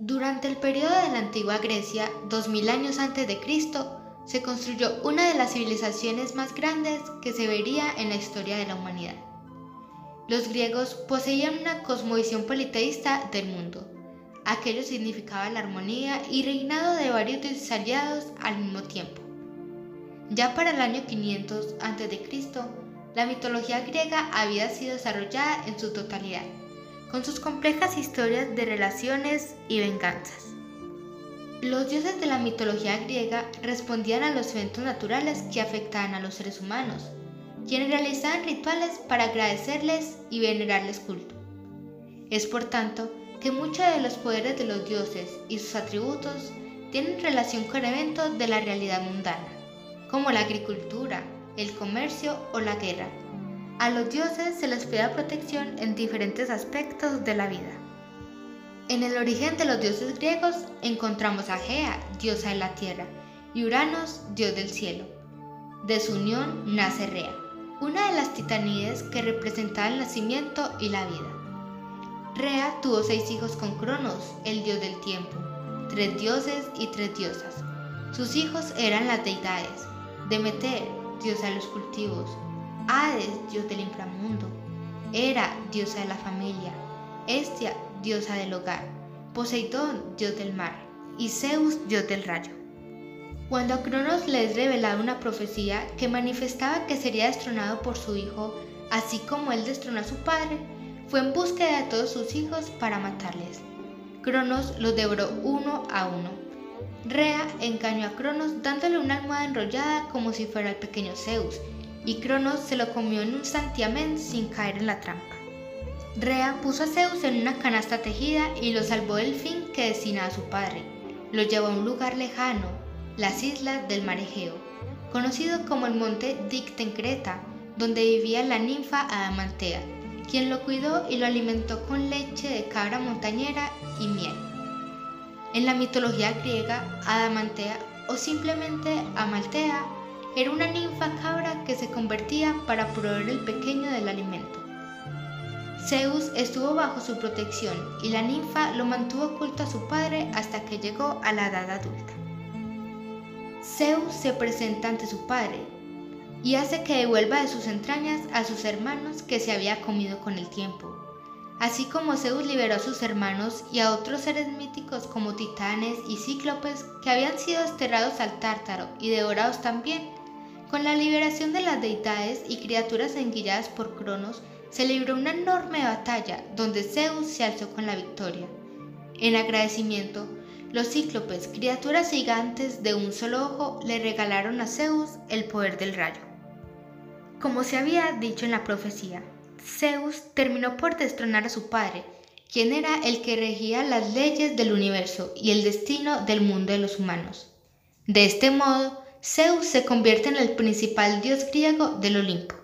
Durante el periodo de la antigua Grecia, 2000 años antes de Cristo, se construyó una de las civilizaciones más grandes que se vería en la historia de la humanidad. Los griegos poseían una cosmovisión politeísta del mundo. Aquello significaba la armonía y reinado de varios aliados al mismo tiempo. Ya para el año 500 a.C., la mitología griega había sido desarrollada en su totalidad, con sus complejas historias de relaciones y venganzas. Los dioses de la mitología griega respondían a los eventos naturales que afectaban a los seres humanos, quienes realizaban rituales para agradecerles y venerarles culto. Es por tanto que muchos de los poderes de los dioses y sus atributos tienen relación con eventos de la realidad mundana, como la agricultura, el comercio o la guerra. A los dioses se les pide protección en diferentes aspectos de la vida. En el origen de los dioses griegos encontramos a Gea, diosa de la tierra, y Uranos, dios del cielo. De su unión nace Rea, una de las titanides que representaba el nacimiento y la vida. Rea tuvo seis hijos con Cronos, el dios del tiempo, tres dioses y tres diosas. Sus hijos eran las deidades, Demeter, diosa de los cultivos, Hades, dios del inframundo, Hera, diosa de la familia, Estia, diosa del hogar, Poseidón, dios del mar, y Zeus, dios del rayo. Cuando a Cronos le es revelada una profecía que manifestaba que sería destronado por su hijo, así como él destronó a su padre, fue en búsqueda de todos sus hijos para matarles. Cronos los devoró uno a uno. Rea engañó a Cronos dándole una almohada enrollada como si fuera el pequeño Zeus, y Cronos se lo comió en un santiamén sin caer en la trampa. Rea puso a Zeus en una canasta tejida y lo salvó del fin que destinaba a su padre. Lo llevó a un lugar lejano, las islas del mar Egeo, conocido como el monte Dicte Creta, donde vivía la ninfa Adamantea, quien lo cuidó y lo alimentó con leche de cabra montañera y miel. En la mitología griega, Adamantea o simplemente Amaltea era una ninfa cabra convertía para proveer el pequeño del alimento. Zeus estuvo bajo su protección y la ninfa lo mantuvo oculto a su padre hasta que llegó a la edad adulta. Zeus se presenta ante su padre y hace que devuelva de sus entrañas a sus hermanos que se había comido con el tiempo. Así como Zeus liberó a sus hermanos y a otros seres míticos como titanes y cíclopes que habían sido desterrados al tártaro y devorados también, con la liberación de las deidades y criaturas enguilladas por Cronos, se libró una enorme batalla donde Zeus se alzó con la victoria. En agradecimiento, los cíclopes, criaturas gigantes de un solo ojo, le regalaron a Zeus el poder del rayo. Como se había dicho en la profecía, Zeus terminó por destronar a su padre, quien era el que regía las leyes del universo y el destino del mundo de los humanos. De este modo, Zeus se convierte en el principal dios griego del Olimpo.